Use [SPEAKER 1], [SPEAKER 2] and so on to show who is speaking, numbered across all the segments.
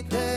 [SPEAKER 1] y te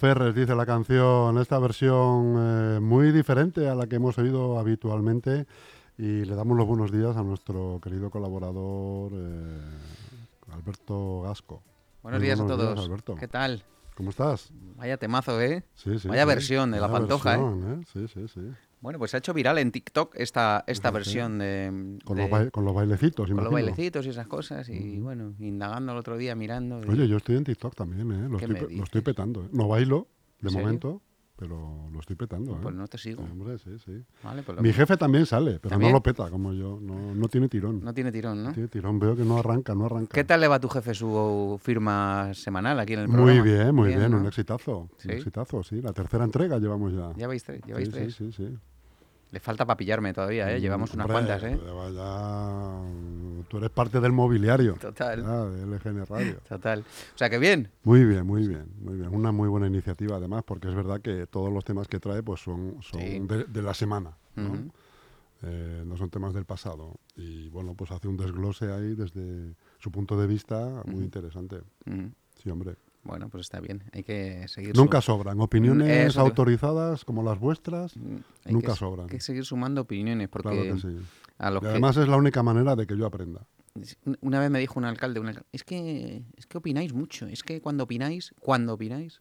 [SPEAKER 1] aferres,
[SPEAKER 2] dice la canción, esta versión eh, muy diferente a la que hemos oído habitualmente. Y le damos los buenos días a nuestro querido colaborador eh, Alberto Gasco.
[SPEAKER 3] Buenos días a
[SPEAKER 2] días,
[SPEAKER 3] todos.
[SPEAKER 2] Alberto.
[SPEAKER 3] ¿Qué tal?
[SPEAKER 2] ¿Cómo estás?
[SPEAKER 3] Vaya temazo, ¿eh?
[SPEAKER 2] Sí, sí,
[SPEAKER 3] Vaya
[SPEAKER 2] sí.
[SPEAKER 3] versión de La
[SPEAKER 2] Vaya
[SPEAKER 3] Pantoja, ¿eh?
[SPEAKER 2] versión, Sí, sí, sí.
[SPEAKER 3] Bueno, pues se ha hecho viral en TikTok esta, esta versión de,
[SPEAKER 2] Con,
[SPEAKER 3] de-
[SPEAKER 2] los, bai- con los bailecitos,
[SPEAKER 3] con los bailecitos y esas cosas. Y bueno, indagando el otro día, mirando. y-
[SPEAKER 2] Oye, yo estoy en TikTok también, ¿eh? Lo,
[SPEAKER 3] ¿Qué
[SPEAKER 2] estoy, lo estoy petando. ¿eh? No bailo, de momento, pero lo estoy petando. ¿eh?
[SPEAKER 3] pues no te sigo.
[SPEAKER 2] Sí, hombre, sí, sí.
[SPEAKER 3] Vale, pues
[SPEAKER 2] Mi jefe también sale, pero
[SPEAKER 3] ¿También?
[SPEAKER 2] no lo peta como yo. No, no tiene tirón.
[SPEAKER 3] no tiene tirón, ¿no?
[SPEAKER 2] tiene tirón. Veo que no arranca, no arranca.
[SPEAKER 3] ¿Qué tal le va a tu jefe su firma semanal aquí en el programa?
[SPEAKER 2] Muy bien, muy bien.
[SPEAKER 3] ¿no?
[SPEAKER 2] Un exitazo.
[SPEAKER 3] ¿Sí?
[SPEAKER 2] Un exitazo, sí. La tercera entrega llevamos ya.
[SPEAKER 3] Ya vais tres, lleváis
[SPEAKER 2] sí,
[SPEAKER 3] tres.
[SPEAKER 2] sí, sí, sí.
[SPEAKER 3] Le falta para pillarme todavía, ¿eh? Llevamos unas cuantas, ¿eh?
[SPEAKER 2] ya- Tú eres parte del mobiliario.
[SPEAKER 3] Total.
[SPEAKER 2] ah, de LGN Radio.
[SPEAKER 3] Total. O sea que bien.
[SPEAKER 2] Muy bien, muy bien, muy bien. Una muy buena iniciativa además, porque es verdad que todos los temas que trae pues son, son
[SPEAKER 3] Sí.
[SPEAKER 2] de, de la semana, ¿no? Eh, no son temas del pasado. Y bueno, pues hace un desglose ahí desde su punto de vista muy interesante. Sí, hombre.
[SPEAKER 3] Bueno, pues está bien. Hay que seguir.
[SPEAKER 2] Nunca sobran. Opiniones
[SPEAKER 3] Eso te-
[SPEAKER 2] autorizadas como las vuestras,
[SPEAKER 3] Mm, hay
[SPEAKER 2] nunca
[SPEAKER 3] que,
[SPEAKER 2] sobran.
[SPEAKER 3] Hay que seguir sumando opiniones porque
[SPEAKER 2] claro que sí.
[SPEAKER 3] a los
[SPEAKER 2] Y
[SPEAKER 3] que-
[SPEAKER 2] además es la única manera de que yo aprenda.
[SPEAKER 3] una vez me dijo un alcalde, un alcalde, es que es que opináis mucho, es que cuando opináis, cuando opináis,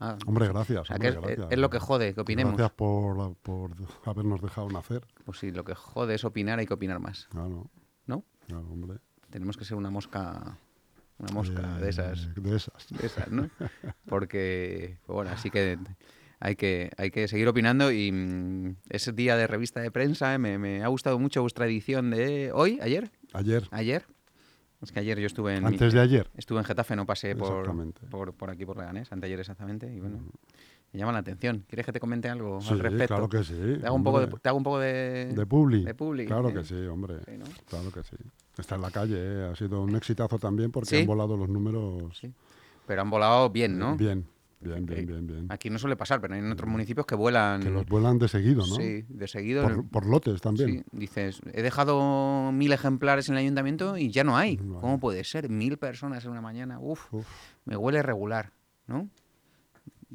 [SPEAKER 3] Ah,
[SPEAKER 2] Hombre, gracias.
[SPEAKER 3] o sea,
[SPEAKER 2] hombre,
[SPEAKER 3] que es,
[SPEAKER 2] gracias.
[SPEAKER 3] es lo que jode, que opinemos.
[SPEAKER 2] Gracias por, por habernos dejado nacer.
[SPEAKER 3] Pues sí, lo que jode es opinar, hay que opinar más,
[SPEAKER 2] Claro,
[SPEAKER 3] ¿no?
[SPEAKER 2] claro, hombre.
[SPEAKER 3] Tenemos que ser una mosca, una mosca de
[SPEAKER 2] Eh,
[SPEAKER 3] esas,
[SPEAKER 2] De esas.
[SPEAKER 3] de esas, ¿no? Porque, pues bueno, así que hay que, hay que seguir opinando y mm, ese día de revista de prensa eh, me, me ha gustado mucho vuestra edición de hoy, ayer,
[SPEAKER 2] Ayer,
[SPEAKER 3] ayer. Es que ayer yo estuve en...
[SPEAKER 2] antes de ayer.
[SPEAKER 3] Estuve en Getafe, no pasé por, por, por aquí, por Leganés, anteayer exactamente, y bueno, me llama la atención. ¿Quieres que te comente algo
[SPEAKER 2] Sí,
[SPEAKER 3] al respecto?
[SPEAKER 2] claro que sí.
[SPEAKER 3] Te hago un poco de, te hago un poco de...
[SPEAKER 2] De publi.
[SPEAKER 3] de publi,
[SPEAKER 2] Claro
[SPEAKER 3] ¿eh?
[SPEAKER 2] que sí, hombre.
[SPEAKER 3] Sí, ¿no?
[SPEAKER 2] Claro que sí. Está en la calle, ¿eh? ha sido un exitazo también porque
[SPEAKER 3] Sí.
[SPEAKER 2] han volado los números
[SPEAKER 3] Sí. Pero han volado bien, ¿no?
[SPEAKER 2] bien. Bien, bien, bien, bien.
[SPEAKER 3] Aquí no suele pasar, pero hay en otros municipios que vuelan...
[SPEAKER 2] Que los vuelan de seguido, ¿no?
[SPEAKER 3] Sí, de seguido.
[SPEAKER 2] Por, por lotes también.
[SPEAKER 3] Sí, dices, he dejado mil ejemplares en el ayuntamiento y ya no hay.
[SPEAKER 2] No hay.
[SPEAKER 3] ¿Cómo puede ser? Mil personas en una mañana. Uf,
[SPEAKER 2] Uf.
[SPEAKER 3] me huele regular, ¿no?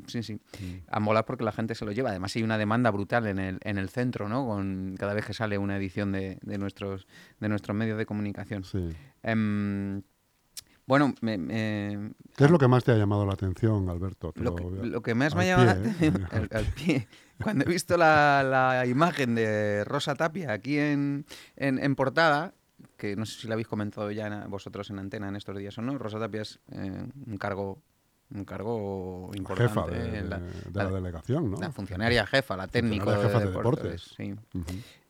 [SPEAKER 3] Sí, sí. A molar porque la gente se lo lleva. Además hay una demanda brutal en el, en el centro, ¿no? Con cada vez que sale una edición de, de nuestros, de nuestros medios de comunicación.
[SPEAKER 2] Sí.
[SPEAKER 3] Em, bueno, me- me-
[SPEAKER 2] ¿Qué es lo que más te ha llamado la atención, Alberto?
[SPEAKER 3] Lo, que, lo más me ha llamado la
[SPEAKER 2] ¿eh?
[SPEAKER 3] atención, al, al pie, cuando he visto la, la imagen de Rosa Tapia aquí en, en, en portada, que no sé si la habéis comentado ya en- vosotros en antena en estos días o no, Rosa Tapia es eh, un cargo un cargo importante.
[SPEAKER 2] jefa de,
[SPEAKER 3] en la,
[SPEAKER 2] de la,
[SPEAKER 3] la-
[SPEAKER 2] delegación, ¿no?
[SPEAKER 3] la funcionaria jefa, la técnico de,
[SPEAKER 2] de
[SPEAKER 3] deportes. sí.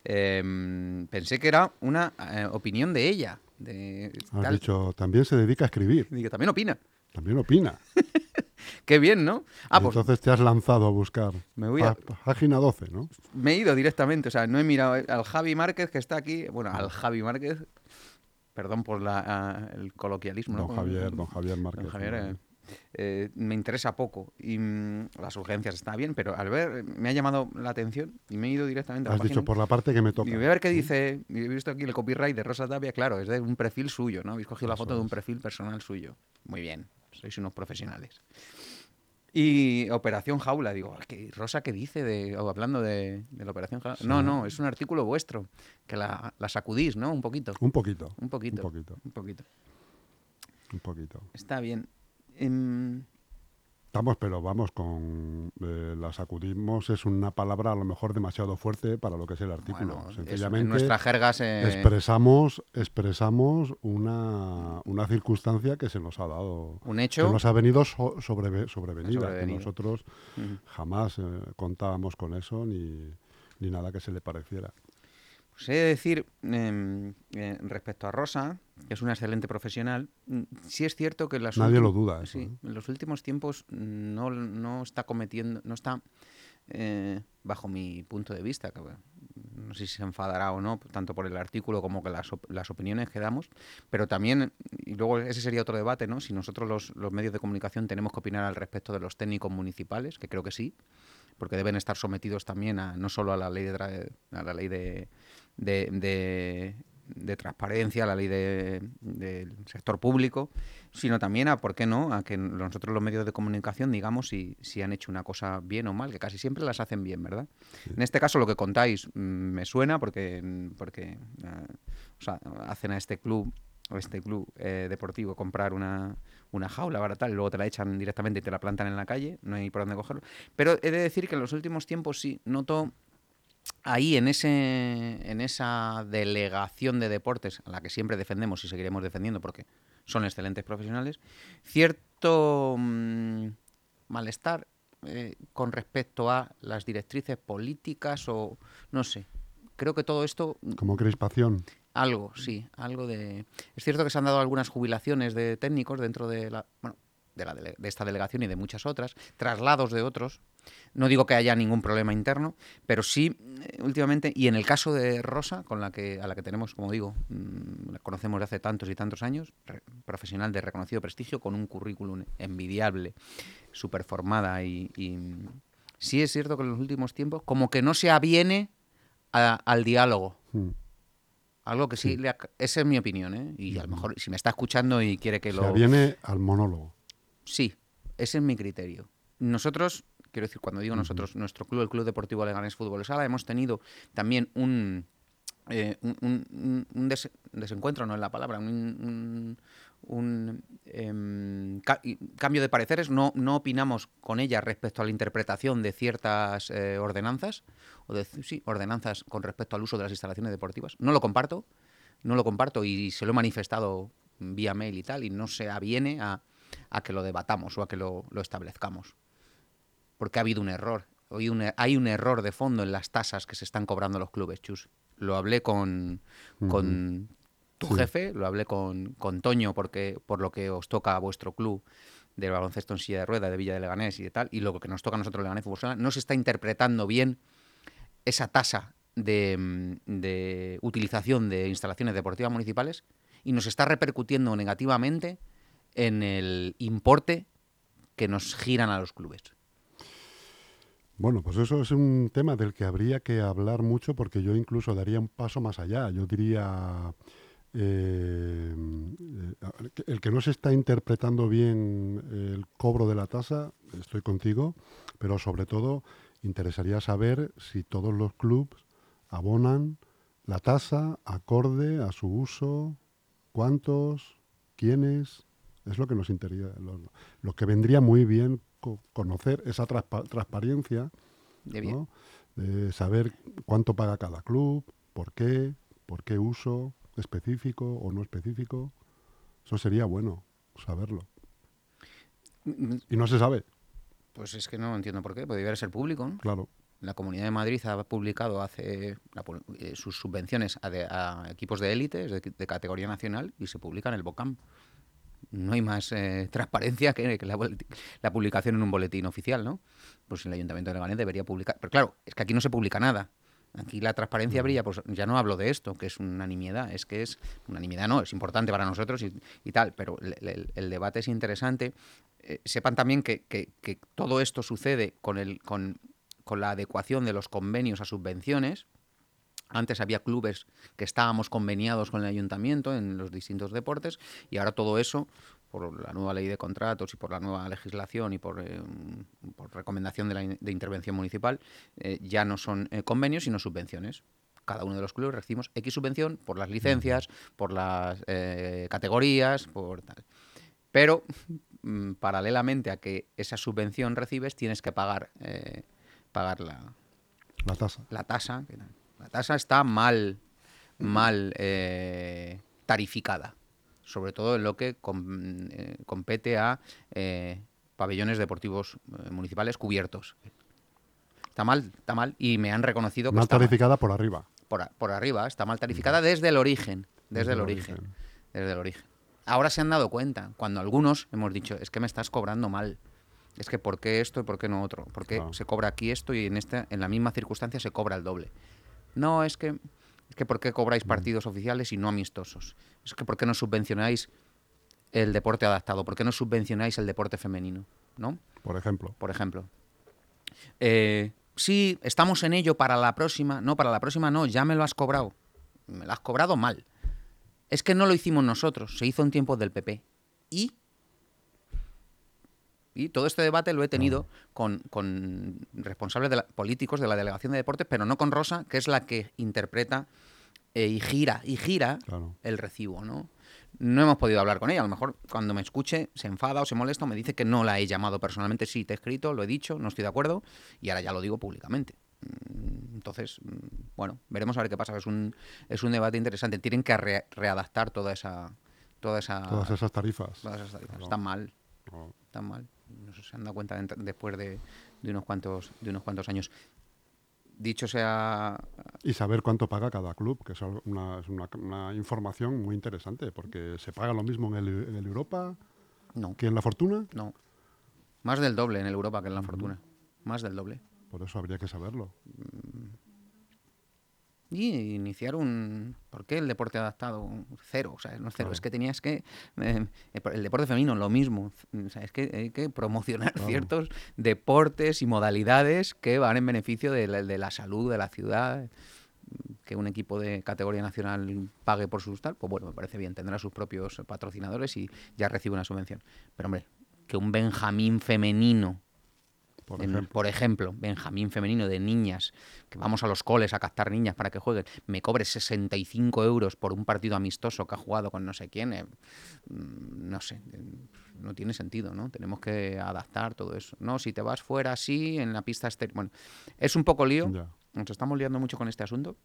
[SPEAKER 3] Em, pensé que era una eh, opinión de ella. De,
[SPEAKER 2] Has
[SPEAKER 3] tal.
[SPEAKER 2] dicho, también se dedica a escribir,
[SPEAKER 3] Digo, también opina.
[SPEAKER 2] también opina.
[SPEAKER 3] Qué bien, ¿no? Ah, pues
[SPEAKER 2] entonces te has lanzado a buscar
[SPEAKER 3] Me voy a-
[SPEAKER 2] página 12, ¿no?
[SPEAKER 3] me he ido directamente, o sea, no he mirado al Javi Márquez que está aquí, bueno, al Javi Márquez, perdón por la, ah, el coloquialismo, ¿no?
[SPEAKER 2] Don Javier, don Javier Márquez.
[SPEAKER 3] Don Javier, eh, eh, me interesa poco y mm, las urgencias está bien, pero al ver, me ha llamado la atención y me he ido directamente a la
[SPEAKER 2] Has dicho por la parte que me toca.
[SPEAKER 3] Y voy a ver qué dice, he visto aquí el copyright de Rosa Tapia, claro, es de un perfil suyo, ¿no? Habéis cogido la foto de un perfil personal suyo. Muy bien, sois unos profesionales. Y Operación Jaula, digo, ¿qué, Rosa, ¿qué dice de, hablando de, de la Operación Jaula? No, no, es un artículo vuestro, que la, la sacudís, ¿no? Un poquito,
[SPEAKER 2] Un poquito,
[SPEAKER 3] un poquito,
[SPEAKER 2] un poquito,
[SPEAKER 3] un poquito.
[SPEAKER 2] un poquito.
[SPEAKER 3] Está bien. Em,
[SPEAKER 2] Estamos, pero vamos, con eh, la sacudimos es una palabra a lo mejor demasiado fuerte para lo que es el artículo.
[SPEAKER 3] Bueno,
[SPEAKER 2] Sencillamente
[SPEAKER 3] en nuestra jerga se...
[SPEAKER 2] expresamos, expresamos una, una circunstancia que se nos ha dado,
[SPEAKER 3] un
[SPEAKER 2] que
[SPEAKER 3] hecho.
[SPEAKER 2] nos ha venido so- sobreve- sobrevenida, que nosotros jamás eh, contábamos con eso ni, ni nada que se le pareciera.
[SPEAKER 3] Pues he de decir, em, eh, respecto a Rosa, que es una excelente profesional, mm, sí es cierto que en las
[SPEAKER 2] Nadie lo duda, eso,
[SPEAKER 3] sí,
[SPEAKER 2] ¿eh?
[SPEAKER 3] en los últimos tiempos no, no está cometiendo, no está, eh, bajo mi punto de vista, que no sé si se enfadará o no, tanto por el artículo como que las, op- las opiniones que damos, pero también, y luego ese sería otro debate, ¿no? Si nosotros los, los medios de comunicación tenemos que opinar al respecto de los técnicos municipales, que creo que sí, porque deben estar sometidos también a no solo a la ley de, a la ley de, de, de- de transparencia, a la ley de- del sector público, sino también a, ¿por qué no?, a que nosotros los medios de comunicación digamos si, si han hecho una cosa bien o mal, que casi siempre las hacen bien, ¿verdad? En este caso lo que contáis mm, me suena porque, porque ah, o sea, hacen a este club a este club eh, deportivo comprar una, una jaula barata y luego te la echan directamente y te la plantan en la calle, no hay por dónde cogerlo. Pero he de decir que en los últimos tiempos sí noto ahí en ese en esa delegación de deportes a la que siempre defendemos y seguiremos defendiendo porque son excelentes profesionales cierto mm, malestar eh, con respecto a las directrices políticas o no sé creo que todo esto
[SPEAKER 2] Como crispación.
[SPEAKER 3] algo, sí, algo de... Es cierto que se han dado algunas jubilaciones de técnicos dentro de la... Bueno, de, la de esta delegación y de muchas otras, traslados de otros. No digo que haya ningún problema interno, pero sí, eh, últimamente, y en el caso de Rosa, con la que, a la que tenemos, como digo, mm, la conocemos de hace tantos y tantos años, re- profesional de reconocido prestigio, con un currículum envidiable, súper formada y, y, mm, sí es cierto que en los últimos tiempos como que no se aviene a- al diálogo.
[SPEAKER 2] Mm.
[SPEAKER 3] Algo que sí, le ha- esa es mi opinión, ¿eh? Y a lo mejor si me está escuchando y quiere que
[SPEAKER 2] Se
[SPEAKER 3] lo...
[SPEAKER 2] viene al monólogo.
[SPEAKER 3] Sí, ese es mi criterio. Nosotros, quiero decir, cuando digo nosotros, nuestro club, el Club Deportivo Leganés Fútbol Sala, hemos tenido también un, eh, un, un- un- un des- desencuentro, no es la palabra, un, un- em, ca- cambio de pareceres. No, no opinamos con ella respecto a la interpretación de ciertas eh, ordenanzas, o de, sí, ordenanzas con respecto al uso de las instalaciones deportivas. No lo comparto, no lo comparto y se lo he manifestado vía mail y tal, y no se aviene a, a que lo debatamos o a que lo, lo establezcamos. Porque ha habido un error. Hoy un e- hay un error de fondo en las tasas que se están cobrando los clubes, Chus. Lo hablé con, con tu
[SPEAKER 2] Sí.
[SPEAKER 3] jefe, lo hablé con, con Toño, porque por lo que os toca a vuestro club del baloncesto en silla de rueda de Villa de Leganés y de tal, y lo que nos toca a nosotros Leganés Fútbol no se está interpretando bien esa tasa de, de utilización de instalaciones deportivas municipales y nos está repercutiendo negativamente en el importe que nos giran a los clubes.
[SPEAKER 2] Bueno, pues eso es un tema del que habría que hablar mucho porque yo incluso daría un paso más allá. Yo diría, eh, eh, el que no se está interpretando bien el cobro de la tasa, estoy contigo, pero sobre todo interesaría saber si todos los clubes abonan la tasa acorde a su uso, cuántos, quiénes, es lo que nos interesa, lo, lo que vendría muy bien co- conocer esa transpa- transparencia,
[SPEAKER 3] De bien.
[SPEAKER 2] ¿no? de saber cuánto paga cada club, por qué, por qué uso específico o no específico. Eso sería bueno saberlo. Y no se sabe,
[SPEAKER 3] Pues es que no entiendo por qué, podría ser público. ¿no?
[SPEAKER 2] claro.
[SPEAKER 3] La Comunidad de Madrid ha publicado hace la eh, sus subvenciones a, de- a equipos de élite de, de categoría nacional y se publica en el BOCAM. No hay más eh, transparencia que, que la, la publicación en un boletín oficial, ¿no? Pues el Ayuntamiento de Leganés debería publicar. Pero claro, es que aquí no se publica nada. Aquí la transparencia brilla, pues ya no hablo de esto, que es una nimiedad, es que es una nimiedad, no, es importante para nosotros y, y tal, pero el, el- el debate es interesante. Eh, sepan también que, que- que todo esto sucede con, el, con, con la adecuación de los convenios a subvenciones. Antes había clubes que estábamos conveniados con el ayuntamiento en los distintos deportes y ahora todo eso, por la nueva ley de contratos y por la nueva legislación y por, eh, por recomendación de, la in- de intervención municipal, eh, ya no son eh, convenios sino subvenciones. Cada uno de los clubes recibimos X subvención por las licencias, por las eh, categorías, por tal. Pero mm, paralelamente a que esa subvención recibes, tienes que pagar, eh, pagar la,
[SPEAKER 2] La tasa.
[SPEAKER 3] la tasa. que la- tasa está mal, mal eh, tarificada, sobre todo en lo que com- eh, compete a eh, pabellones deportivos eh, municipales cubiertos. Está mal, está mal, y me han reconocido que
[SPEAKER 2] Mal
[SPEAKER 3] está mal.
[SPEAKER 2] tarificada por arriba.
[SPEAKER 3] Por, a- por arriba, está mal tarificada desde el origen, desde, el origen, desde el origen. Ahora se han dado cuenta, cuando algunos hemos dicho, es que me estás cobrando mal. Es que ¿por qué esto y por qué no otro? ¿Por qué se cobra aquí esto y en esta en la misma circunstancia se cobra el doble? No, es que es que ¿por qué cobráis partidos oficiales y no amistosos? Es que ¿por qué no subvencionáis el deporte adaptado? ¿Por qué no subvencionáis el deporte femenino? ¿No?
[SPEAKER 2] Por ejemplo.
[SPEAKER 3] por ejemplo. Eh, sí, estamos en ello para la próxima. No, para la próxima no, ya me lo has cobrado. Me lo has cobrado mal. Es que no lo hicimos nosotros, se hizo en tiempos del PP. Y. Y todo este debate lo he tenido con, con responsables de la- políticos de la Delegación de Deportes, pero no con Rosa, que es la que interpreta eh, y gira, y gira
[SPEAKER 2] Claro.
[SPEAKER 3] el recibo, ¿no? No hemos podido hablar con ella. A lo mejor cuando me escuche se enfada o se molesta o me dice que no la he llamado personalmente. Sí, te he escrito, lo he dicho, no estoy de acuerdo y ahora ya lo digo públicamente. Mm, Entonces, mm, bueno, veremos a ver qué pasa. Es un, es un debate interesante. Tienen que re- readaptar toda esa... Toda esa
[SPEAKER 2] Todas esas tarifas.
[SPEAKER 3] todas esas tarifas.
[SPEAKER 2] Claro.
[SPEAKER 3] Están mal,
[SPEAKER 2] No.
[SPEAKER 3] están mal. No se han dado cuenta de- después de, de unos cuantos, de unos cuantos años. Dicho sea
[SPEAKER 2] Y saber cuánto paga cada club, que es una, es una- una información muy interesante, porque se paga lo mismo en el, en el Europa
[SPEAKER 3] no,
[SPEAKER 2] que en la Fortuna,
[SPEAKER 3] no. Más del doble en el Europa que en la Fortuna. Más del doble.
[SPEAKER 2] por eso habría que saberlo.
[SPEAKER 3] Y iniciar un... ¿Por qué el deporte adaptado? Cero, o sea, no cero.
[SPEAKER 2] Claro.
[SPEAKER 3] Es que tenías que... eh, el deporte femenino, lo mismo. O sea, es que hay que promocionar
[SPEAKER 2] Claro.
[SPEAKER 3] ciertos deportes y modalidades que van en beneficio de la, de la salud de la ciudad. Que un equipo de categoría nacional pague por sus tal, pues bueno, me parece bien. Tendrá sus propios patrocinadores y ya recibe una subvención. Pero hombre, que un Benjamín femenino
[SPEAKER 2] Por ejemplo.
[SPEAKER 3] por ejemplo, Benjamín femenino de niñas, que vamos a los coles a captar niñas para que jueguen, me cobre 65 euros por un partido amistoso que ha jugado con no sé quién, eh, mm, no sé, eh, no tiene sentido, ¿no? Tenemos que adaptar todo eso. No, si te vas fuera así, en la pista exterior. Bueno, es un poco lío,
[SPEAKER 2] Ya.
[SPEAKER 3] nos estamos liando mucho con este asunto.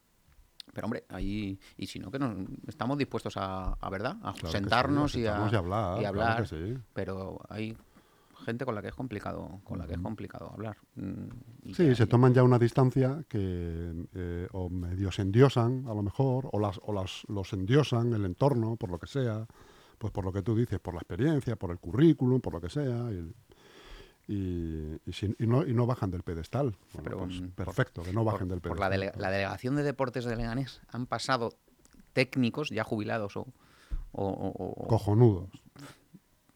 [SPEAKER 3] Pero hombre, ahí, y si no, que nos, estamos dispuestos a, a ¿verdad? A
[SPEAKER 2] Claro que sí,
[SPEAKER 3] sentarnos, y, a,
[SPEAKER 2] y hablar,
[SPEAKER 3] y hablar.
[SPEAKER 2] sí.
[SPEAKER 3] Pero hay gente con la que es complicado, con la que es complicado hablar. Mm, y
[SPEAKER 2] Sí, se toman ya una distancia que eh, o medio se endiosan, a lo mejor, o, las, o las, los endiosan el entorno, por lo que sea, pues por lo que tú dices, por la experiencia, por el currículum, por lo que sea, y, y, y si- y no, y no bajan del pedestal. Bueno,
[SPEAKER 3] Pero,
[SPEAKER 2] pues
[SPEAKER 3] por-
[SPEAKER 2] perfecto, que no
[SPEAKER 3] por,
[SPEAKER 2] bajen del
[SPEAKER 3] por
[SPEAKER 2] pedestal.
[SPEAKER 3] la, dele- la delegación de deportes de Leganés han pasado técnicos ya jubilados o, o- o- o-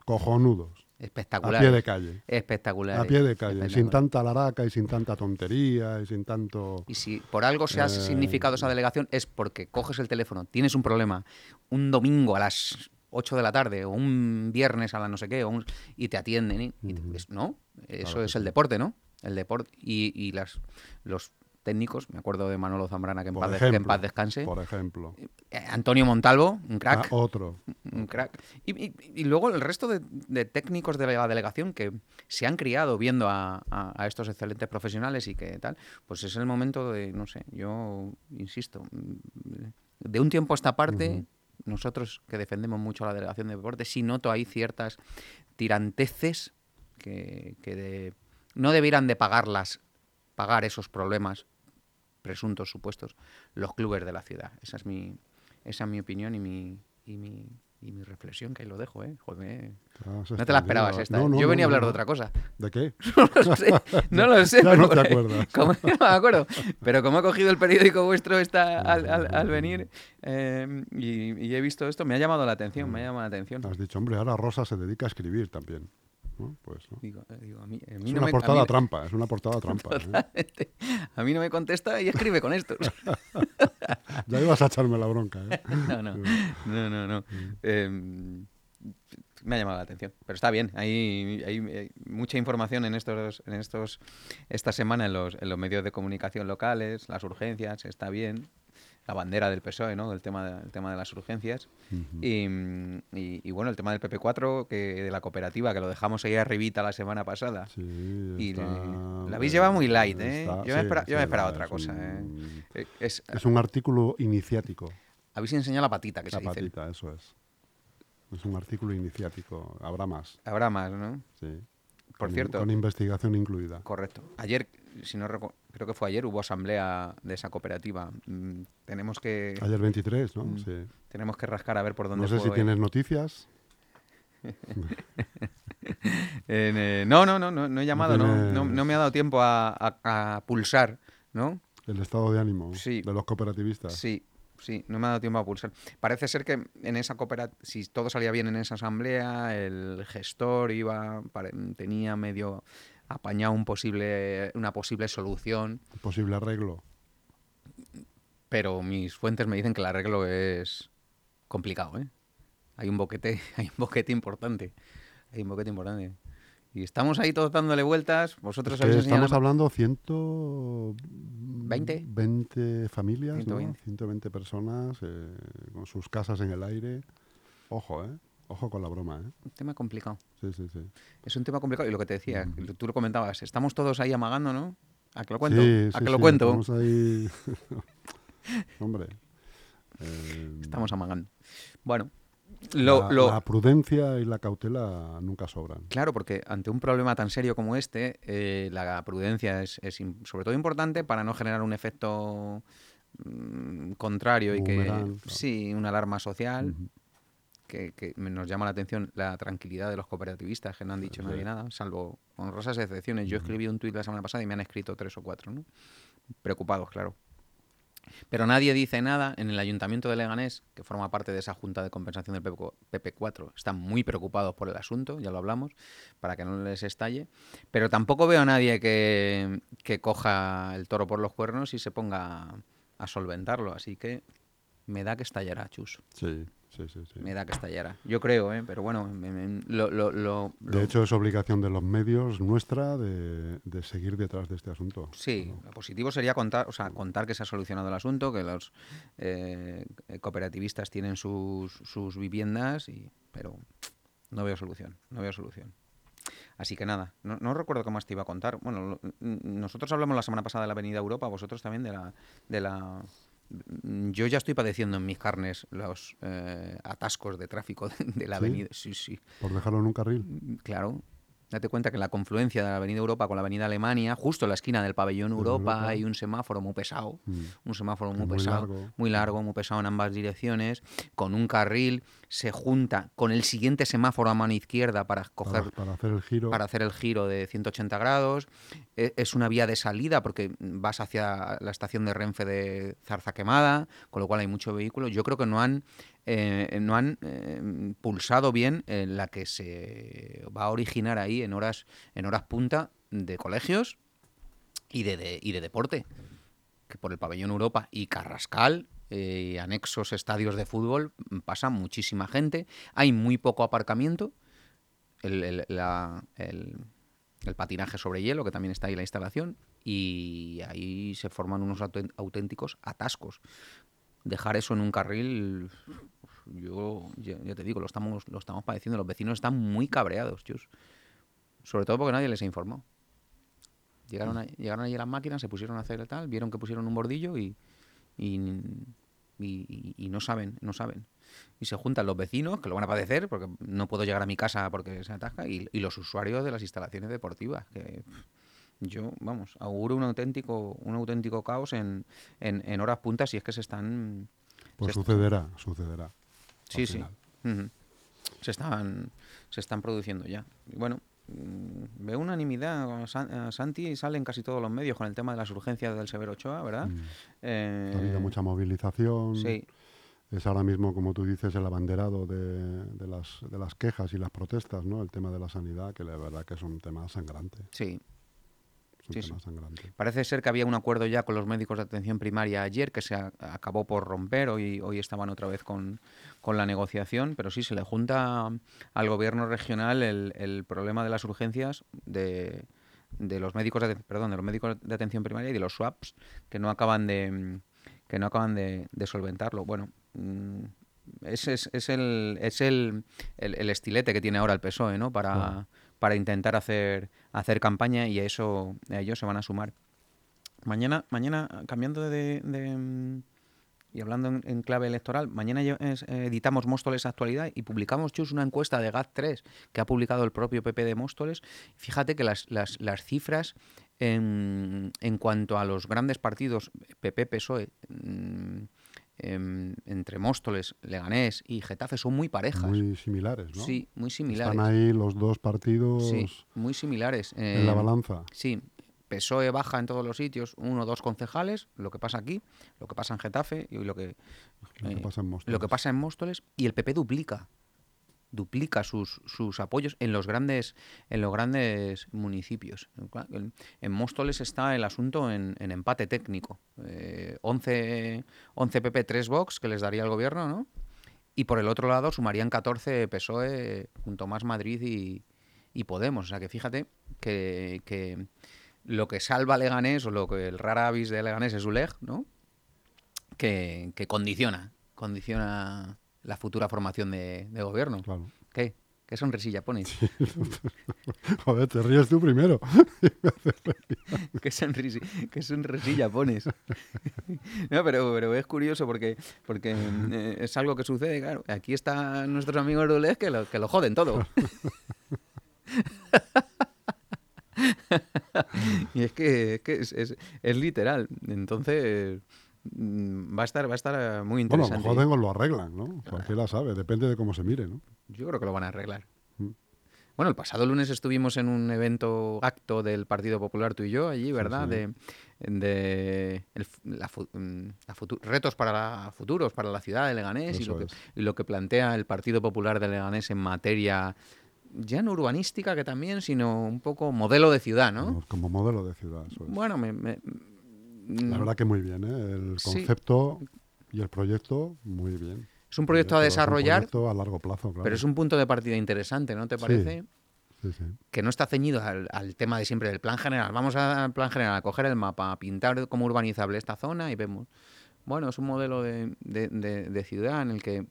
[SPEAKER 2] Cojonudos. Cojonudos. A pie de calle.
[SPEAKER 3] Espectaculares.
[SPEAKER 2] A pie de calle, sin tanta laraca y sin tanta tontería y sin tanto...
[SPEAKER 3] Y si por algo se ha
[SPEAKER 2] Eh,
[SPEAKER 3] significado esa delegación es porque coges el teléfono, tienes un problema, un domingo a las 8 de la tarde o un viernes a las no sé qué, o un- y te atienden. y- y te-
[SPEAKER 2] Ujú.
[SPEAKER 3] es- ¿No? Eso
[SPEAKER 2] Claro
[SPEAKER 3] es el deporte, ¿no? El deporte. Y, y las, los técnicos, me acuerdo de Manolo Zambrana, que en, paz, que en paz descanse.
[SPEAKER 2] Por ejemplo.
[SPEAKER 3] Eh, Antonio Montalvo, un crack.
[SPEAKER 2] Ah, otro.
[SPEAKER 3] Un crack. Y, y- y luego el resto de, de técnicos de la delegación que se han criado viendo a, a- a estos excelentes profesionales y que tal, pues es el momento de, no sé, yo insisto, de un tiempo a esta parte, nosotros que defendemos mucho a la delegación de deporte, sí noto ahí ciertas tiranteces que, que de- no debieran de pagarlas, pagar esos problemas presuntos supuestos los clubes de la ciudad. Esa es mi, esa es mi opinión y mi, y mi, y mi reflexión, que ahí lo dejo, ¿eh? Joder.
[SPEAKER 2] Has
[SPEAKER 3] No te la esperabas esta.
[SPEAKER 2] No, no,
[SPEAKER 3] Yo
[SPEAKER 2] no,
[SPEAKER 3] venía a hablar de otra cosa.
[SPEAKER 2] ¿De qué?
[SPEAKER 3] No lo sé, no lo sé.
[SPEAKER 2] Ya no te acuerdas.
[SPEAKER 3] como- no me acuerdo. Pero como he cogido el periódico vuestro esta, al, al- al venir eh, y, y he visto esto, me ha llamado la atención, me ha llamado la atención.
[SPEAKER 2] Has dicho, hombre, ahora Rosa se dedica a escribir también. ¿No? Pues, ¿no?
[SPEAKER 3] Digo, digo, a mí, a mí
[SPEAKER 2] Es
[SPEAKER 3] no
[SPEAKER 2] una
[SPEAKER 3] me- a
[SPEAKER 2] portada
[SPEAKER 3] mí-
[SPEAKER 2] trampa, es una portada trampa. ¿eh?
[SPEAKER 3] A mí no me contesta y escribe con estos.
[SPEAKER 2] Ya ibas a echarme la bronca. ¿eh?
[SPEAKER 3] No, no, no, no, no. Eh, me ha llamado la atención, pero está bien. Hay, hay, hay mucha información en estos, en estos, esta semana en los, en los medios de comunicación locales, las urgencias, está bien. La bandera del PSOE, ¿no? El tema de, el tema de las urgencias. Y, y- y bueno, el tema del PP4, que de la cooperativa, que lo dejamos ahí arribita la semana pasada.
[SPEAKER 2] Sí,
[SPEAKER 3] Y
[SPEAKER 2] está-
[SPEAKER 3] la habéis llevado muy light, ¿eh?
[SPEAKER 2] está-
[SPEAKER 3] Yo me espera- yo me
[SPEAKER 2] sí,
[SPEAKER 3] esperaba otra
[SPEAKER 2] es
[SPEAKER 3] cosa, ¿eh?
[SPEAKER 2] un-
[SPEAKER 3] Eh, Es,
[SPEAKER 2] Es un artículo iniciático.
[SPEAKER 3] habéis enseñado la patita, que
[SPEAKER 2] La
[SPEAKER 3] se dice.
[SPEAKER 2] patita, eso es. Es un artículo iniciático. Habrá más.
[SPEAKER 3] Habrá más, ¿no?
[SPEAKER 2] Sí.
[SPEAKER 3] Por
[SPEAKER 2] Con-
[SPEAKER 3] cierto.
[SPEAKER 2] Con investigación incluida.
[SPEAKER 3] Correcto. Ayer, si no creo que fue ayer, hubo asamblea de esa cooperativa. Mm, tenemos que
[SPEAKER 2] Ayer 23, ¿no?
[SPEAKER 3] Mm,
[SPEAKER 2] Sí.
[SPEAKER 3] tenemos que rascar a ver por dónde
[SPEAKER 2] No sé si tienes noticias.
[SPEAKER 3] En, eh, no, no, no, no, no he llamado, no, no, me ha dado tiempo a, a- a pulsar, ¿no?
[SPEAKER 2] El estado de ánimo
[SPEAKER 3] Sí.
[SPEAKER 2] de los cooperativistas.
[SPEAKER 3] Sí, sí, no me ha dado tiempo a pulsar. Parece ser que en esa cooperativa, si todo salía bien en esa asamblea, el gestor iba, tenía medio apañado un posible, una posible solución,
[SPEAKER 2] Posible arreglo.
[SPEAKER 3] pero mis fuentes me dicen que el arreglo es complicado, ¿eh? Hay un boquete, hay un boquete importante, hay un boquete importante. Y estamos ahí todos dándole vueltas, vosotros
[SPEAKER 2] Es que
[SPEAKER 3] habéis
[SPEAKER 2] estamos
[SPEAKER 3] la-
[SPEAKER 2] hablando 120
[SPEAKER 3] ¿Veinte?
[SPEAKER 2] 20 familias,
[SPEAKER 3] 120.
[SPEAKER 2] ¿no? 120 personas eh, con sus casas en el aire. Ojo, ¿eh? Ojo con la broma, ¿eh?
[SPEAKER 3] un tema complicado.
[SPEAKER 2] Sí, sí, sí.
[SPEAKER 3] Es un tema complicado y lo que te decía,
[SPEAKER 2] Ujú.
[SPEAKER 3] tú lo comentabas, estamos todos ahí amagando, ¿no? ¿A que lo cuento?
[SPEAKER 2] Sí,
[SPEAKER 3] ¿A
[SPEAKER 2] sí,
[SPEAKER 3] que lo
[SPEAKER 2] sí,
[SPEAKER 3] cuento?
[SPEAKER 2] Estamos ahí... Hombre. eh,
[SPEAKER 3] Estamos amagando. Bueno, lo,
[SPEAKER 2] la,
[SPEAKER 3] lo-
[SPEAKER 2] la prudencia y la cautela nunca sobran.
[SPEAKER 3] claro, porque ante un problema tan serio como este, eh, la prudencia es, sobre todo importante para no generar un efecto mm, contrario y que
[SPEAKER 2] claro.
[SPEAKER 3] sí, una alarma social. Que, nos llama la atención la tranquilidad de los cooperativistas, que no han dicho
[SPEAKER 2] Sí.
[SPEAKER 3] nadie nada, salvo honrosas excepciones. Yo escribí un tuit la semana pasada y me han escrito tres o cuatro, ¿no? Preocupados, claro. Pero nadie dice nada en el Ayuntamiento de Leganés, que forma parte de esa Junta de Compensación del PP4. Están muy preocupados por el asunto, ya lo hablamos, para que no les estalle. Pero tampoco veo a nadie que, que coja el toro por los cuernos y se ponga a solventarlo. Así que me da que estallará, Chus.
[SPEAKER 2] Sí, sí, sí. sí.
[SPEAKER 3] Me da que estallará. Yo creo, ¿eh? pero bueno, me- me- lo, lo- lo-
[SPEAKER 2] De hecho, es obligación de los medios nuestra de, de seguir detrás de este asunto.
[SPEAKER 3] Sí, lo positivo sería contar, o sea, contar que se ha solucionado el asunto, que los eh, cooperativistas tienen sus, sus viviendas, y, pero no veo solución, no veo solución. Así que nada, no, no recuerdo qué más te iba a contar. Bueno, nosotros hablamos la semana pasada de la Avenida Europa, vosotros también de la... De la yo ya estoy padeciendo en mis carnes los eh, atascos de tráfico de la
[SPEAKER 2] ¿Sí?
[SPEAKER 3] avenida. Sí, sí.
[SPEAKER 2] Por dejarlo en un carril.
[SPEAKER 3] Mm, Claro. Date cuenta que en la confluencia de la Avenida Europa con la Avenida Alemania, justo en la esquina del pabellón Europa,
[SPEAKER 2] Europa.
[SPEAKER 3] hay un semáforo muy pesado.
[SPEAKER 2] Mm.
[SPEAKER 3] Un semáforo muy,
[SPEAKER 2] muy
[SPEAKER 3] pesado,
[SPEAKER 2] largo.
[SPEAKER 3] muy largo, muy pesado en ambas direcciones, con un carril, se junta con el siguiente semáforo a mano izquierda para coger
[SPEAKER 2] Para, para hacer el giro.
[SPEAKER 3] para hacer el giro de 180 grados. E- Es una vía de salida porque vas hacia la estación de Renfe de Zarza Quemada, con lo cual hay mucho vehículo. Yo creo que no han, eh, no han eh, pulsado bien eh, la que se va a originar ahí en horas, en horas punta de colegios y de, de- y de deporte. Que por el pabellón Europa y Carrascal, anexos estadios de fútbol, pasa muchísima gente. Hay muy poco aparcamiento el, el- el- patinaje sobre hielo, que también está ahí la instalación, y ahí se forman unos auténticos atascos. Dejar eso en un carril, yo ya, ya te digo, lo estamos, lo estamos padeciendo. Los vecinos están muy cabreados, chus. Sobre todo porque nadie les ha informado. Llegaron, a- llegaron allí las máquinas, se pusieron a hacer tal, vieron que pusieron un bordillo y, y, y- y no saben, no saben. Y se juntan los vecinos, que lo van a padecer, porque no puedo llegar a mi casa porque se atasca, y, y los usuarios de las instalaciones deportivas, que yo, vamos, auguro un auténtico, un auténtico caos en, en, en horas puntas si es que se están...
[SPEAKER 2] Pues
[SPEAKER 3] se-
[SPEAKER 2] sucederá, sucederá.
[SPEAKER 3] Sí, sí. Se están, se están produciendo ya. Y bueno, mm, veo unanimidad. San- a Santi sale en casi todos los medios con el tema de las urgencias del Severo Ochoa, ¿verdad?
[SPEAKER 2] Mm.
[SPEAKER 3] Eh,
[SPEAKER 2] Ha habido mucha movilización.
[SPEAKER 3] Sí,
[SPEAKER 2] Es ahora mismo, como tú dices, el abanderado de, de las, de las quejas y las protestas, ¿no? El tema de la sanidad, que la verdad que es un tema sangrante.
[SPEAKER 3] sí. Sí, sí. Parece ser que había un acuerdo ya con los médicos de atención primaria ayer que se a- acabó por romper. Hoy, hoy estaban otra vez con, con la negociación, pero sí se le junta al gobierno regional el, el problema de las urgencias de, de los médicos de, perdón, de los médicos de atención primaria y de los SWAPs que no acaban de que no acaban de, de solventarlo. Bueno, mm, ese es, es el, es el, el, el estilete que tiene ahora el PSOE, ¿no? Para. Para intentar hacer, hacer campaña y a eso a ellos se van a sumar. Mañana, mañana cambiando de, de, mm, y hablando en, clave electoral, mañana editamos Móstoles Actualidad y publicamos, Chus, una encuesta de GAT3 que ha publicado el propio PP de Móstoles. Fíjate que las, las, las cifras en, en cuanto a los grandes partidos PP-PSOE mm, em, entre Móstoles, Leganés y Getafe son muy parejas.
[SPEAKER 2] Muy similares, ¿no?
[SPEAKER 3] Sí, muy similares.
[SPEAKER 2] Están ahí los dos partidos
[SPEAKER 3] Sí, muy similares.
[SPEAKER 2] en la
[SPEAKER 3] Eh,
[SPEAKER 2] balanza.
[SPEAKER 3] Sí, PSOE baja en todos los sitios, uno o dos concejales, lo que pasa aquí, lo que pasa en Getafe y lo que,
[SPEAKER 2] Lo que
[SPEAKER 3] eh,
[SPEAKER 2] pasa en Móstoles.
[SPEAKER 3] lo que pasa en Móstoles, y el PP duplica, duplica sus, sus apoyos en los grandes, en los grandes municipios. En, en Móstoles está el asunto en, en empate técnico. Eh, 11, 11 PP, 3 Vox, que les daría el gobierno, ¿no? Y por el otro lado sumarían 14 PSOE junto más Madrid y, y Podemos. O sea que fíjate que, que lo que salva Leganés o lo que el rara avis de Leganés es Uleg, ¿no? Que, que condiciona, condiciona la futura formación de, de gobierno.
[SPEAKER 2] Claro.
[SPEAKER 3] ¿Qué? ¿Qué sonrisilla pones?
[SPEAKER 2] Joder, te ríes tú primero.
[SPEAKER 3] ¿Qué, sonrisi- qué sonrisilla pones? no, pero, pero es curioso porque, porque eh, es algo que sucede, claro. Aquí están nuestros amigos de que lo, que lo joden todo. y es que, es, que es, es- es literal. Entonces, va a estar, va a estar eh, muy
[SPEAKER 2] Bueno,
[SPEAKER 3] interesante.
[SPEAKER 2] lo joden o lo arreglan, ¿no? Cualquiera sabe, depende de cómo se mire, ¿no?
[SPEAKER 3] Yo creo que lo van a arreglar.
[SPEAKER 2] Mm.
[SPEAKER 3] Bueno, el pasado lunes estuvimos en un evento, acto del Partido Popular, tú y yo, allí, ¿verdad?
[SPEAKER 2] sí.
[SPEAKER 3] De, de el la mm, la futu- retos para la- futuros para la ciudad de Leganés y lo, que,
[SPEAKER 2] es.
[SPEAKER 3] y lo que plantea el Partido Popular de Leganés en materia ya no urbanística, que también, sino un poco modelo de ciudad, ¿no?
[SPEAKER 2] Como, como modelo de ciudad. eso es.
[SPEAKER 3] Bueno, me, me-
[SPEAKER 2] La
[SPEAKER 3] mm,
[SPEAKER 2] verdad que muy bien, ¿eh? El
[SPEAKER 3] Sí.
[SPEAKER 2] concepto y el proyecto, muy bien.
[SPEAKER 3] es un proyecto a
[SPEAKER 2] Pero es un
[SPEAKER 3] desarrollar,
[SPEAKER 2] proyecto a largo plazo, claro.
[SPEAKER 3] pero es un punto de partida interesante, ¿no te parece?
[SPEAKER 2] Sí, sí.
[SPEAKER 3] que no está ceñido al, al tema de siempre del plan general. Vamos al plan general, a coger el mapa, a pintar como urbanizable esta zona y vemos. Bueno, es un modelo de, de- de- de ciudad en el que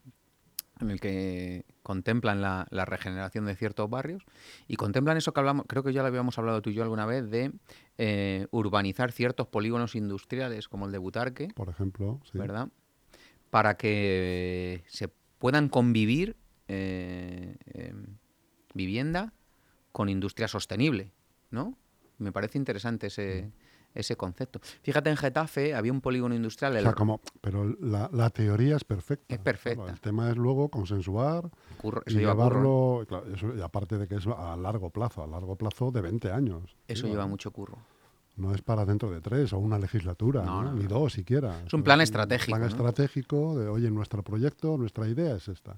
[SPEAKER 3] en el que contemplan la, la regeneración de ciertos barrios y contemplan eso que hablamos, creo que ya lo habíamos hablado tú y yo alguna vez, de eh, urbanizar ciertos polígonos industriales como el de Butarque,
[SPEAKER 2] Por ejemplo, sí.
[SPEAKER 3] ¿verdad? Para que se puedan convivir eh, vivienda con industria sostenible, ¿no? Me parece interesante ese, ese concepto. Fíjate, en Getafe había un polígono industrial.
[SPEAKER 2] O sea, como, pero la, la teoría es perfecta.
[SPEAKER 3] Es perfecta.
[SPEAKER 2] Claro, el tema es luego consensuar
[SPEAKER 3] curro-
[SPEAKER 2] y
[SPEAKER 3] eso lleva curro, ¿eh?
[SPEAKER 2] llevarlo, claro, eso- y aparte de que es a largo plazo, a largo plazo de 20 años.
[SPEAKER 3] Eso
[SPEAKER 2] Digo,
[SPEAKER 3] lleva mucho curro.
[SPEAKER 2] No es para dentro de tres o una legislatura,
[SPEAKER 3] No,
[SPEAKER 2] ¿no?
[SPEAKER 3] no,
[SPEAKER 2] ni dos siquiera.
[SPEAKER 3] Es un plan estratégico,
[SPEAKER 2] plan
[SPEAKER 3] ¿no?
[SPEAKER 2] estratégico de, oye, nuestro proyecto, nuestra idea es esta.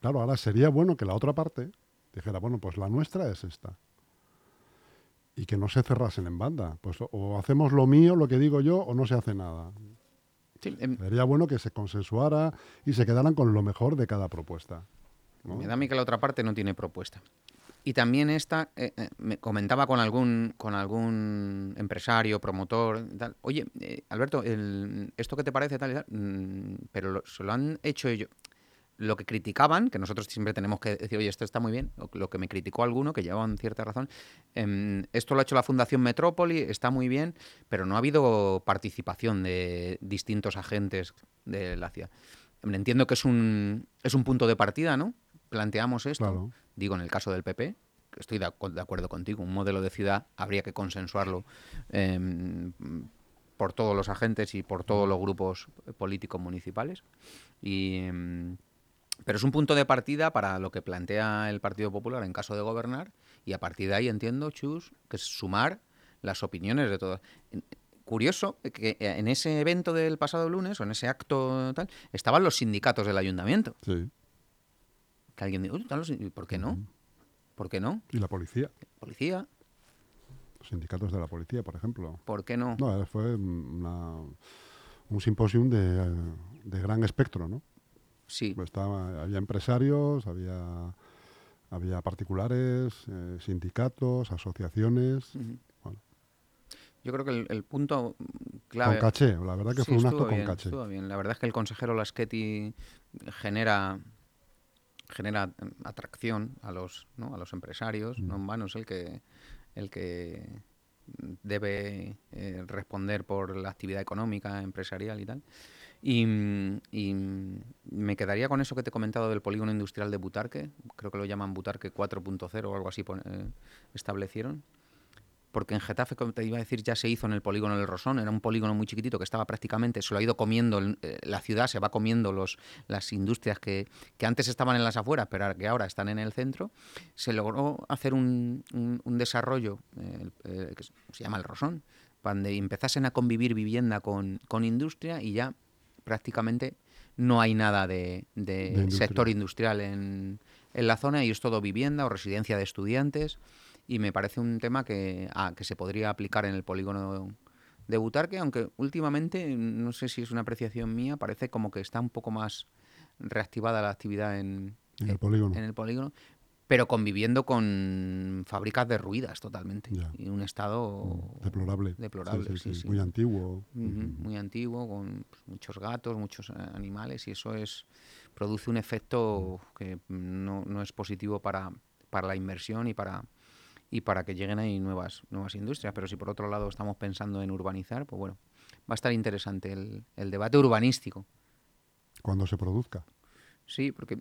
[SPEAKER 2] Claro, ahora sería bueno que la otra parte dijera, bueno, pues la nuestra es esta. Y que no se cerrasen en banda. Pues o- hacemos lo mío, lo que digo yo, o no se hace nada.
[SPEAKER 3] Sí, em,
[SPEAKER 2] Sería bueno que se consensuara y se quedaran con lo mejor de cada propuesta. ¿no?
[SPEAKER 3] Me da a mí que la otra parte no tiene propuesta. Y también esta, eh, eh, me comentaba con algún, con algún empresario, promotor, tal, oye, eh, Alberto, el- esto que te parece tal y tal, Mm, pero lo- se lo han hecho ellos. Lo que criticaban, que nosotros siempre tenemos que decir, oye, esto está muy bien, lo que me criticó alguno, que llevaban cierta razón, em, esto lo ha hecho la Fundación Metrópoli, está muy bien, pero no ha habido participación de distintos agentes de la ciudad. Entiendo que es un, es un punto de partida, ¿no? Planteamos esto.
[SPEAKER 2] Claro.
[SPEAKER 3] Digo, en el caso del PP, estoy de acuerdo contigo, un modelo de ciudad habría que consensuarlo em, por todos los agentes y por todos los grupos políticos municipales. Y, em, pero es un punto de partida para lo que plantea el Partido Popular en caso de gobernar y a partir de ahí entiendo, Chus, que es sumar las opiniones de todos. Curioso que en ese evento del pasado lunes o en ese acto tal estaban los sindicatos del ayuntamiento.
[SPEAKER 2] Sí.
[SPEAKER 3] Que alguien dice, "Uy, están los ¿por qué no? ¿Por qué no?
[SPEAKER 2] Y la policía,
[SPEAKER 3] Policía,
[SPEAKER 2] los sindicatos de la policía, por ejemplo.
[SPEAKER 3] ¿por qué no?
[SPEAKER 2] No, eh, fue una- un simposium de, eh, de gran espectro, ¿no?
[SPEAKER 3] Sí,
[SPEAKER 2] Estaba, había empresarios, había, había particulares, eh, sindicatos, asociaciones.
[SPEAKER 3] Ujú.
[SPEAKER 2] Bueno,
[SPEAKER 3] Yo creo que el, el punto clave...
[SPEAKER 2] Con caché, la verdad que
[SPEAKER 3] Sí,
[SPEAKER 2] fue un acto con
[SPEAKER 3] bien,
[SPEAKER 2] caché.
[SPEAKER 3] estuvo bien. La verdad es que el consejero Laschetti genera genera atracción a los ¿no? a los empresarios,
[SPEAKER 2] Mm.
[SPEAKER 3] no en vano es el que el que debe eh, responder por la actividad económica, empresarial y tal. Y, mm, mm, me quedaría con eso que te he comentado del polígono industrial de Butarque, creo que lo llaman Butarque 4.0 o algo así eh, establecieron porque en Getafe, como te iba a decir, ya se hizo en el polígono del Rosón, era un polígono muy chiquitito que estaba prácticamente, se lo ha ido comiendo, eh, la ciudad se va comiendo los, las industrias que, que antes estaban en las afueras, pero que ahora están en el centro. Se logró hacer un, un- desarrollo eh, que se llama el Rosón, donde empezasen a convivir vivienda con, con industria y ya prácticamente no hay nada de, de
[SPEAKER 2] De industria.
[SPEAKER 3] sector industrial en, en la zona y es todo vivienda o residencia de estudiantes y me parece un tema que, ah, que se podría aplicar en el polígono de Butarque, aunque últimamente, no sé si es una apreciación mía, parece como que está un poco más reactivada la actividad en,
[SPEAKER 2] En el polígono.
[SPEAKER 3] en el polígono, pero conviviendo con fábricas derruidas totalmente.
[SPEAKER 2] Ya.
[SPEAKER 3] Y un estado
[SPEAKER 2] Deplorable.
[SPEAKER 3] deplorable,
[SPEAKER 2] Sí, sí,
[SPEAKER 3] sí,
[SPEAKER 2] sí,
[SPEAKER 3] sí.
[SPEAKER 2] Muy antiguo.
[SPEAKER 3] Muy antiguo, con pues, muchos gatos, muchos eh, animales, y eso es produce un efecto que no, no es positivo para, para la inversión y para y para que lleguen ahí nuevas nuevas industrias. Pero si por otro lado estamos pensando en urbanizar, pues bueno, va a estar interesante el, el debate urbanístico.
[SPEAKER 2] Cuando se produzca.
[SPEAKER 3] Sí, porque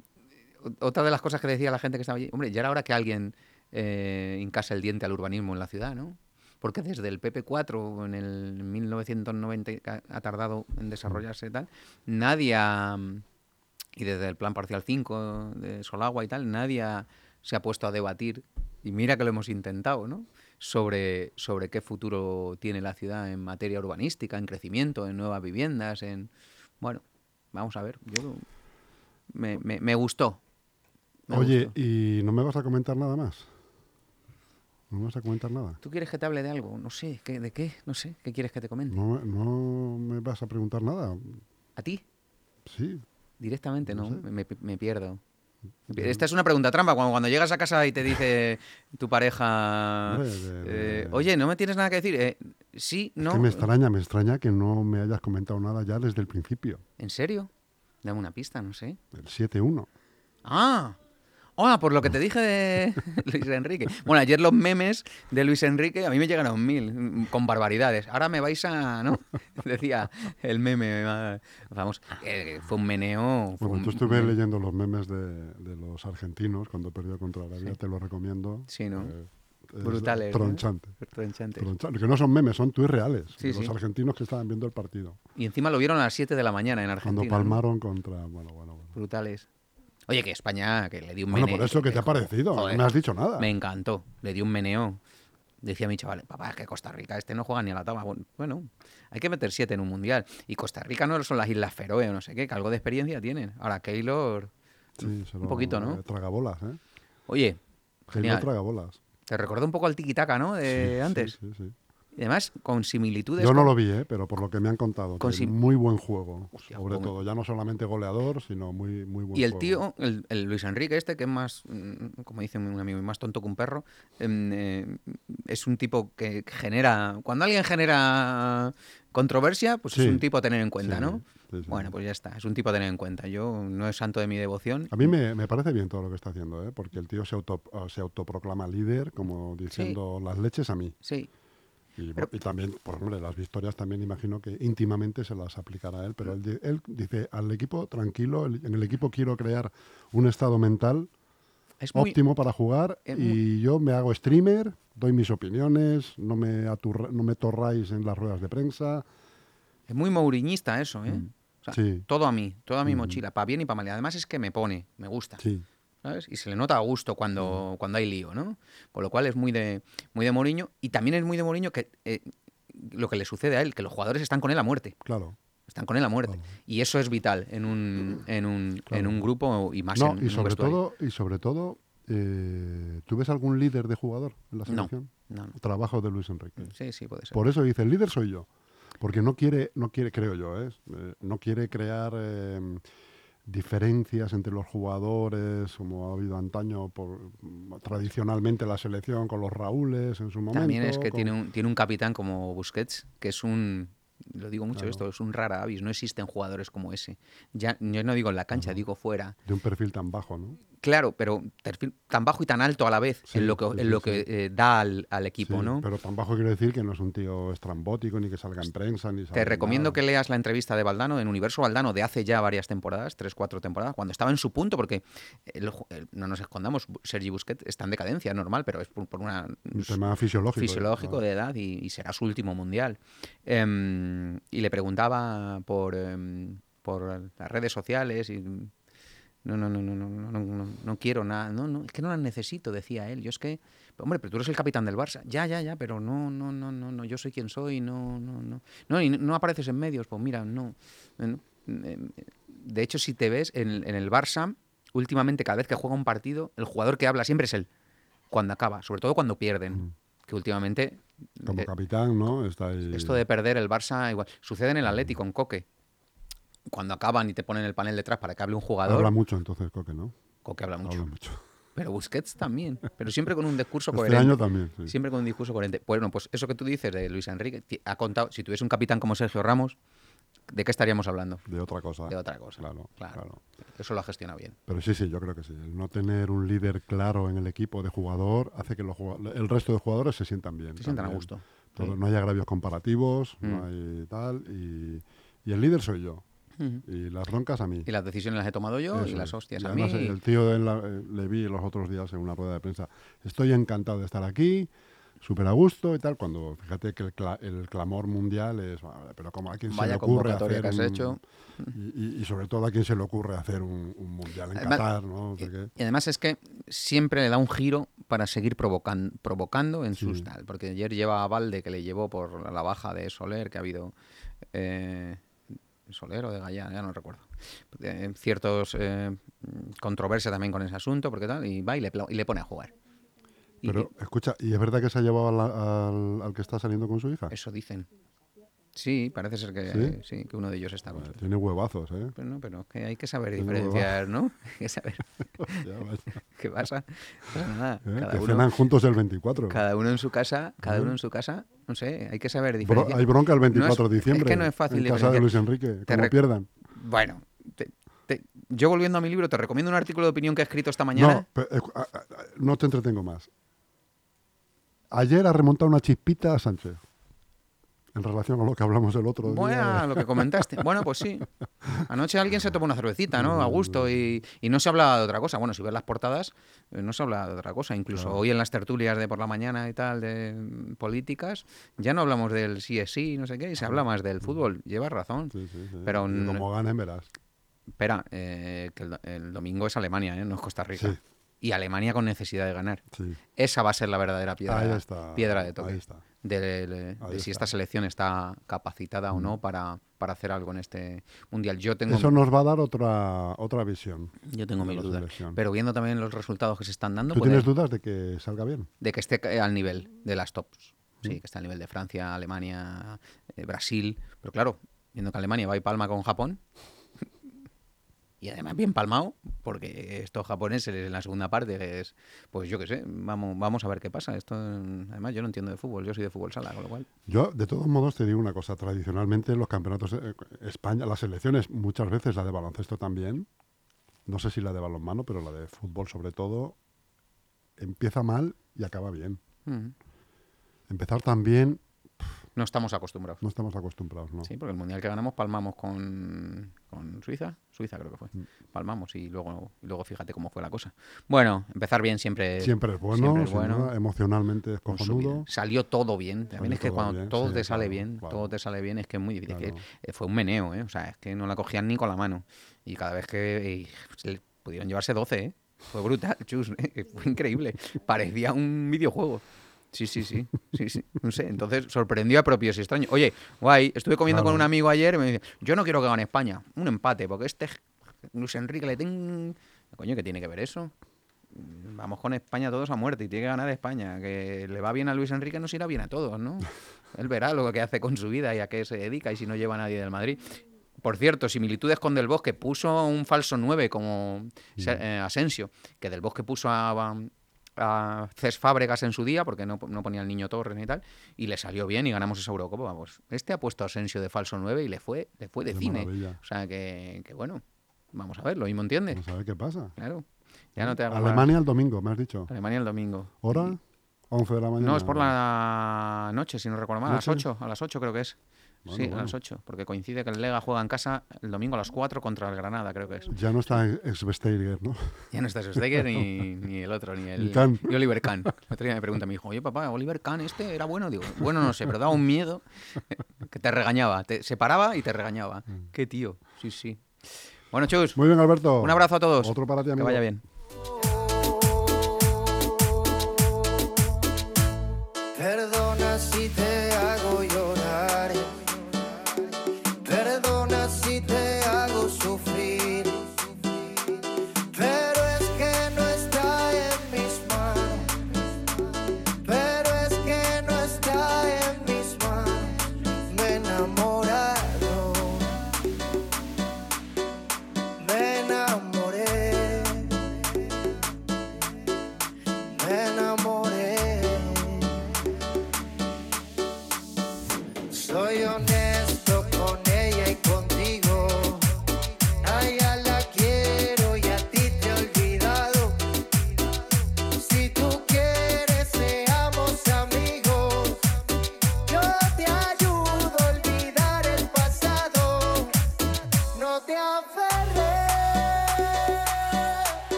[SPEAKER 3] otra de las cosas que decía la gente que estaba allí, hombre, ya era hora que alguien eh, el diente al urbanismo en la ciudad, ¿no? Porque desde el PP4 en el 1990 que ha tardado en desarrollarse y tal, nadie y desde el plan parcial 5 de Solagua y tal, nadie se ha puesto a debatir, y mira que lo hemos intentado, ¿no? Sobre, sobre qué futuro tiene la ciudad en materia urbanística, en crecimiento, en nuevas viviendas, en... Bueno, vamos a ver, yo... Me, me- me gustó. Me
[SPEAKER 2] Oye,
[SPEAKER 3] gustó.
[SPEAKER 2] ¿y no me vas a comentar nada más? ¿No me vas a comentar nada?
[SPEAKER 3] ¿Tú quieres que te hable de algo? No sé, ¿qué, ¿de qué? No sé, ¿qué quieres que te comente?
[SPEAKER 2] ¿No, no me vas a preguntar nada?
[SPEAKER 3] ¿A ti?
[SPEAKER 2] Sí.
[SPEAKER 3] Directamente,
[SPEAKER 2] No
[SPEAKER 3] ¿no?
[SPEAKER 2] sé.
[SPEAKER 3] Me, me pierdo. Esta es una pregunta trampa. Cuando, cuando llegas a casa y te dice tu pareja, eh, oye, ¿no me tienes nada que decir? Eh, sí,
[SPEAKER 2] Es
[SPEAKER 3] no.
[SPEAKER 2] que me extraña, me extraña que no me hayas comentado nada ya desde el principio.
[SPEAKER 3] ¿En serio? Dame una pista, no sé.
[SPEAKER 2] El 7-1.
[SPEAKER 3] Ah, ah, por lo que te dije de Luis Enrique. Bueno, ayer los memes de Luis Enrique a mí me llegaron mil, con barbaridades. Ahora me vais a, ¿no? Decía el meme, vamos, eh, fue un meneo. fue
[SPEAKER 2] Bueno,
[SPEAKER 3] un-
[SPEAKER 2] yo estuve leyendo los memes de, de los argentinos cuando perdió contra Arabia, te lo recomiendo.
[SPEAKER 3] Sí, ¿no?
[SPEAKER 2] Eh, es
[SPEAKER 3] Brutales, ¿no?
[SPEAKER 2] Tronchante. Tronchante, Que no son memes, son tuits reales.
[SPEAKER 3] Sí,
[SPEAKER 2] de los
[SPEAKER 3] sí.
[SPEAKER 2] argentinos que estaban viendo el partido.
[SPEAKER 3] Y encima lo vieron a las 7 de la mañana en Argentina.
[SPEAKER 2] Cuando
[SPEAKER 3] ¿no?
[SPEAKER 2] palmaron contra. Bueno, bueno, bueno.
[SPEAKER 3] Brutales. Oye, que España, que le dio un
[SPEAKER 2] Bueno,
[SPEAKER 3] meneo.
[SPEAKER 2] por eso, ¿qué te ha parecido?
[SPEAKER 3] Joder,
[SPEAKER 2] no me has dicho nada.
[SPEAKER 3] Me encantó, le dio un meneo. Decía mi chaval, papá, es que Costa Rica este no juega ni a la tabla. Bueno, Bueno, hay que meter siete en un mundial. Y Costa Rica no son las Islas Feroe o no sé qué, que algo de experiencia tienen. Ahora, Keylor.
[SPEAKER 2] Sí,
[SPEAKER 3] un poquito, ¿no?
[SPEAKER 2] Tragabolas, ¿eh?
[SPEAKER 3] Oye,
[SPEAKER 2] genial. tragabolas.
[SPEAKER 3] Te recordó un poco al tiki-taka, ¿no? De
[SPEAKER 2] Sí,
[SPEAKER 3] antes.
[SPEAKER 2] Sí, sí, sí.
[SPEAKER 3] Y además, con similitudes.
[SPEAKER 2] Yo no
[SPEAKER 3] con-
[SPEAKER 2] lo vi, ¿eh? pero por lo que me han contado.
[SPEAKER 3] Con sim-
[SPEAKER 2] muy buen juego.
[SPEAKER 3] Hostia,
[SPEAKER 2] sobre todo, ya no solamente goleador, sino muy, muy buen
[SPEAKER 3] Y el
[SPEAKER 2] juego.
[SPEAKER 3] tío, el, el Luis Enrique este, que es más, mm, como dice un amigo, más tonto que un perro, em, eh, es un tipo que genera... Cuando alguien genera controversia, pues es un tipo a tener en cuenta,
[SPEAKER 2] Sí,
[SPEAKER 3] ¿no?
[SPEAKER 2] sí.
[SPEAKER 3] Bueno, pues ya está, es un tipo a tener en cuenta. Yo no es santo de mi devoción.
[SPEAKER 2] A mí me, me parece bien todo lo que está haciendo, ¿eh? porque el tío se, auto, se autoproclama líder, como diciendo las leches a mí.
[SPEAKER 3] Sí,
[SPEAKER 2] Y,
[SPEAKER 3] Pero-
[SPEAKER 2] y también, por hombre, las victorias también imagino que íntimamente se las aplicará a él, pero él, él dice al equipo, tranquilo, en el equipo quiero crear un estado mental
[SPEAKER 3] es muy...
[SPEAKER 2] óptimo para jugar y yo me hago streamer, doy mis opiniones, no me, aturra- no me torráis en las ruedas de prensa.
[SPEAKER 3] Es muy mouriñista eso, ¿eh? O sea,
[SPEAKER 2] Sí.
[SPEAKER 3] Todo a mí, toda mi
[SPEAKER 2] Mm.
[SPEAKER 3] mochila, para bien y para mal. Y además es que me pone, me gusta.
[SPEAKER 2] Sí,
[SPEAKER 3] ¿sabes? Y se le nota a gusto
[SPEAKER 2] Mm.
[SPEAKER 3] cuando, cuando hay lío, ¿no? Con lo cual es muy de, muy de Mourinho. Y también es muy de Mourinho que eh, lo que le sucede a él, que los jugadores están con él a muerte.
[SPEAKER 2] claro.
[SPEAKER 3] Están con él a muerte.
[SPEAKER 2] Claro.
[SPEAKER 3] Y eso es vital en un, en un,
[SPEAKER 2] Claro.
[SPEAKER 3] en un grupo y más
[SPEAKER 2] No,
[SPEAKER 3] en,
[SPEAKER 2] y
[SPEAKER 3] un
[SPEAKER 2] sobre
[SPEAKER 3] vestuario.
[SPEAKER 2] todo, y sobre todo eh, ¿tú ves algún líder de jugador en la selección?
[SPEAKER 3] No, no.
[SPEAKER 2] Trabajo de Luis Enrique.
[SPEAKER 3] Sí, sí, puede ser.
[SPEAKER 2] Por eso dice, el líder soy yo. Porque no quiere, no quiere creo yo, ¿eh? Eh, no quiere crear eh, diferencias entre los jugadores, como ha habido antaño por tradicionalmente la selección con los Raúles en su momento.
[SPEAKER 3] También es que
[SPEAKER 2] con-
[SPEAKER 3] tiene un, tiene un capitán como Busquets, que es un. Lo digo mucho
[SPEAKER 2] Claro.
[SPEAKER 3] esto, es un rara avis. No existen jugadores como ese. Ya, yo no digo en la cancha, digo fuera.
[SPEAKER 2] de un perfil tan bajo, ¿no?
[SPEAKER 3] Claro, pero perfil tan bajo y tan alto a la vez
[SPEAKER 2] Sí,
[SPEAKER 3] en lo que,
[SPEAKER 2] sí,
[SPEAKER 3] en lo que eh, da al, al equipo, ¿no?
[SPEAKER 2] Pero tan bajo quiero decir que no es un tío estrambótico ni que salga en prensa ni
[SPEAKER 3] Te recomiendo
[SPEAKER 2] nada.
[SPEAKER 3] que leas la entrevista de Valdano en Universo Valdano de hace ya varias temporadas, tres, cuatro temporadas, cuando estaba en su punto, porque el ju- el- no nos escondamos, Sergi Busquets está en decadencia, es normal, pero es por, por una
[SPEAKER 2] un tema fisiológico.
[SPEAKER 3] fisiológico de edad y, y será su último mundial. Em, y le preguntaba por, em, por las redes sociales y no, no, no, no, no, no, no, no quiero nada. No, no, es que no las necesito, decía él. Yo es que, hombre, pero tú eres el capitán del Barça. Ya, ya, ya, pero no, no, no, no, no. Yo soy quien soy, no, no, no. No, y no apareces en medios, pues mira, no. De hecho, si te ves en, el Barça, últimamente cada vez que juega un partido, el jugador que habla siempre es él, cuando acaba, sobre todo cuando pierden. Que últimamente.
[SPEAKER 2] Como capitán, ¿no?
[SPEAKER 3] Esto de perder el Barça, igual. Sucede en el Atlético, mm. en Coque cuando acaban y te ponen el panel detrás para que hable un jugador,
[SPEAKER 2] Habla mucho entonces, Coque, ¿no?
[SPEAKER 3] Coque habla mucho.
[SPEAKER 2] Habla mucho.
[SPEAKER 3] Pero Busquets también, pero siempre con un discurso
[SPEAKER 2] Este
[SPEAKER 3] coherente.
[SPEAKER 2] año también, sí.
[SPEAKER 3] Siempre con un discurso coherente. Bueno, pues eso que tú dices de Luis Enrique, ha contado, si tuviese un capitán como Sergio Ramos, ¿de qué estaríamos hablando?
[SPEAKER 2] De otra cosa.
[SPEAKER 3] De otra cosa.
[SPEAKER 2] Claro,
[SPEAKER 3] Claro.
[SPEAKER 2] claro.
[SPEAKER 3] Eso lo ha gestionado bien.
[SPEAKER 2] Pero sí, sí, yo creo que sí. El no tener un líder claro en el equipo de jugador hace que los el resto de jugadores se sientan bien.
[SPEAKER 3] Se sientan a gusto.
[SPEAKER 2] Todo-
[SPEAKER 3] Sí.
[SPEAKER 2] No hay agravios comparativos, no
[SPEAKER 3] Mm.
[SPEAKER 2] hay tal. Y, y el líder soy yo. Y las broncas a mí.
[SPEAKER 3] Y las decisiones las he tomado yo y las hostias
[SPEAKER 2] Y
[SPEAKER 3] a mí.
[SPEAKER 2] el tío la- eh, le vi los otros días en una rueda de prensa. Estoy encantado de estar aquí, súper a gusto y tal. Cuando fíjate que el, cla- el clamor mundial es. "Vale, Pero como a quién se
[SPEAKER 3] Vaya
[SPEAKER 2] le ocurre hacer
[SPEAKER 3] que has
[SPEAKER 2] un-
[SPEAKER 3] hecho.
[SPEAKER 2] Y, sobre todo a quién se le ocurre hacer un, un mundial en
[SPEAKER 3] Además-
[SPEAKER 2] Qatar, ¿no? Sé qué.
[SPEAKER 3] Y además es que siempre le da un giro para seguir provocan- provocando en
[SPEAKER 2] Sí.
[SPEAKER 3] sus tal. Porque ayer lleva a Valde que le llevó por la baja de Soler, que ha habido. eh, Soler o de Gallá, ya no recuerdo. Eh, ciertos eh, controversia también con ese asunto, porque tal, y va y le, y le pone a jugar. Y
[SPEAKER 2] Pero, escucha, ¿y es verdad que se ha llevado al- al que está saliendo con su hija?
[SPEAKER 3] eso dicen. Sí, parece ser que
[SPEAKER 2] ¿Sí?
[SPEAKER 3] sí, que uno de ellos está con
[SPEAKER 2] Tiene huevazos, ¿eh?
[SPEAKER 3] Pero, no, pero que hay que saber diferenciar, ¿no? Hay que saber qué pasa. Pues nada,
[SPEAKER 2] ¿eh?
[SPEAKER 3] cada
[SPEAKER 2] Que
[SPEAKER 3] uno,
[SPEAKER 2] cenan juntos el 24.
[SPEAKER 3] cada uno en su casa, cada uno en su casa, no sé, hay que saber
[SPEAKER 2] Bro-
[SPEAKER 3] diferenciar.
[SPEAKER 2] hay bronca el
[SPEAKER 3] No es-
[SPEAKER 2] 24 de diciembre.
[SPEAKER 3] Es que no es fácil
[SPEAKER 2] En casa de. Luis Enrique, como
[SPEAKER 3] rec-
[SPEAKER 2] pierdan.
[SPEAKER 3] Bueno, te- te- yo volviendo a mi libro, te recomiendo un artículo de opinión que he escrito esta mañana.
[SPEAKER 2] No, eh, no te entretengo más. Ayer ha remontado una chispita a Sánchez. En relación a lo que hablamos el otro
[SPEAKER 3] Bueno,
[SPEAKER 2] día.
[SPEAKER 3] lo que comentaste. Bueno, pues sí. Anoche alguien se tomó una cervecita, ¿no? A gusto y, y no se hablaba de otra cosa. Bueno, si ves las portadas, eh, no se habla de otra cosa. Incluso
[SPEAKER 2] Claro.
[SPEAKER 3] hoy en las tertulias de por la mañana y tal, de mm, políticas, ya no hablamos del sí es sí, no sé qué, y se habla más del fútbol. Llevas razón.
[SPEAKER 2] Sí, sí, sí.
[SPEAKER 3] Pero
[SPEAKER 2] Y como ganen, verás.
[SPEAKER 3] Espera, eh, que el, do- el domingo es Alemania, ¿eh? no es Costa Rica.
[SPEAKER 2] Sí.
[SPEAKER 3] Y Alemania con necesidad de ganar.
[SPEAKER 2] Sí.
[SPEAKER 3] Esa va a ser la verdadera piedra,
[SPEAKER 2] Ahí está.
[SPEAKER 3] piedra de toque.
[SPEAKER 2] Ahí está.
[SPEAKER 3] De, de- de
[SPEAKER 2] Ahí
[SPEAKER 3] si esta selección está capacitada o no para, para hacer algo en este mundial. Yo tengo,
[SPEAKER 2] Eso nos va a dar otra, otra visión.
[SPEAKER 3] yo tengo mis dudas.
[SPEAKER 2] selección.
[SPEAKER 3] Pero viendo también los resultados que se están dando,
[SPEAKER 2] ¿Tú
[SPEAKER 3] puede-
[SPEAKER 2] tienes dudas de que salga bien?
[SPEAKER 3] de que esté al nivel de las tops. Sí, que está al nivel de Francia, Alemania, eh, Brasil. Pero claro, viendo que Alemania va y palma con Japón. Y además bien palmado, porque estos japoneses en la segunda parte es, pues yo qué sé, vamos, vamos a ver qué pasa. Esto, además yo no entiendo de fútbol, yo soy de fútbol sala, con lo cual.
[SPEAKER 2] Yo, de todos modos, te digo una cosa. Tradicionalmente, los campeonatos, eh, España, las selecciones, muchas veces la de baloncesto también, no sé si la de balonmano, pero la de fútbol sobre todo, empieza mal y acaba bien.
[SPEAKER 3] mm,
[SPEAKER 2] Empezar tan bien,
[SPEAKER 3] No estamos acostumbrados.
[SPEAKER 2] no estamos acostumbrados, ¿no?
[SPEAKER 3] Sí, porque el mundial que ganamos palmamos con, con Suiza, Suiza creo que fue.
[SPEAKER 2] Mm.
[SPEAKER 3] Palmamos y luego, y luego fíjate cómo fue la cosa. Bueno, empezar bien siempre,
[SPEAKER 2] Siempre es bueno,
[SPEAKER 3] siempre es bueno.
[SPEAKER 2] emocionalmente es cojonudo.
[SPEAKER 3] Salió todo bien. También
[SPEAKER 2] Salió
[SPEAKER 3] es que
[SPEAKER 2] todo
[SPEAKER 3] cuando
[SPEAKER 2] bien,
[SPEAKER 3] todo
[SPEAKER 2] sí,
[SPEAKER 3] te sale
[SPEAKER 2] claro,
[SPEAKER 3] bien,
[SPEAKER 2] claro.
[SPEAKER 3] todo te sale bien, es que es muy difícil. eh, fue un meneo, ¿eh? O sea, es que no la cogían ni con la mano. Y cada vez que pudieron llevarse 12, ¿eh? Fue brutal, chus, ¿eh? fue increíble. Parecía un videojuego. Sí, sí, sí, sí, sí. No sé, entonces sorprendió a propios y extraños. Oye, guay, estuve comiendo con un amigo ayer y me dice, yo no quiero que gane España, un empate, porque este Luis Enrique le tengo... Coño, ¿qué tiene que ver eso? Vamos con España todos a muerte y tiene que ganar España. Que le va bien a Luis Enrique nos irá bien a todos, ¿no? Él verá lo que hace con su vida y a qué se dedica y si no lleva a nadie del Madrid.
[SPEAKER 1] Por cierto, similitudes con Del Bosque. Puso un falso 9 como Se- eh, Asensio, que Del Bosque puso a, a Cés Fábregas en su día, porque no, no ponía el niño Torres ni tal, y le salió bien y ganamos esa Eurocopa. Vamos, este ha puesto a Asensio de falso 9 y le fue, le fue de, cine.
[SPEAKER 2] maravilla.
[SPEAKER 1] O sea que, que bueno, vamos a ver, lo mismo entiende.
[SPEAKER 2] Vamos a ver qué pasa.
[SPEAKER 1] Claro. Ya no te hago.
[SPEAKER 2] Alemania el domingo, me has dicho.
[SPEAKER 1] Alemania el domingo.
[SPEAKER 2] ¿Hora? 11 de la mañana.
[SPEAKER 1] No, es por la noche, si no recuerdo mal. A las
[SPEAKER 2] ¿Noche?
[SPEAKER 1] 8, a las 8 creo que es.
[SPEAKER 2] Bueno,
[SPEAKER 1] sí, a las 8, porque coincide que el Lega juega en casa el domingo a las 4 contra el Granada, creo que es.
[SPEAKER 2] Ya no está ex-Vesteiger, ¿no?
[SPEAKER 1] Ya no está Steiger ni, ni el otro, ni el
[SPEAKER 2] Kahn.
[SPEAKER 1] ni Oliver Kahn. Otro día me pregunta mi hijo, oye papá, Oliver Kahn este era bueno. Digo, bueno, no sé, pero daba un miedo que te regañaba. Te, se paraba y te regañaba. Qué tío, sí, sí. Bueno, Chus,
[SPEAKER 2] Mm. Muy bien, Alberto.
[SPEAKER 1] un abrazo a todos.
[SPEAKER 2] Otro para ti,
[SPEAKER 1] Que
[SPEAKER 2] amigo.
[SPEAKER 1] vaya bien.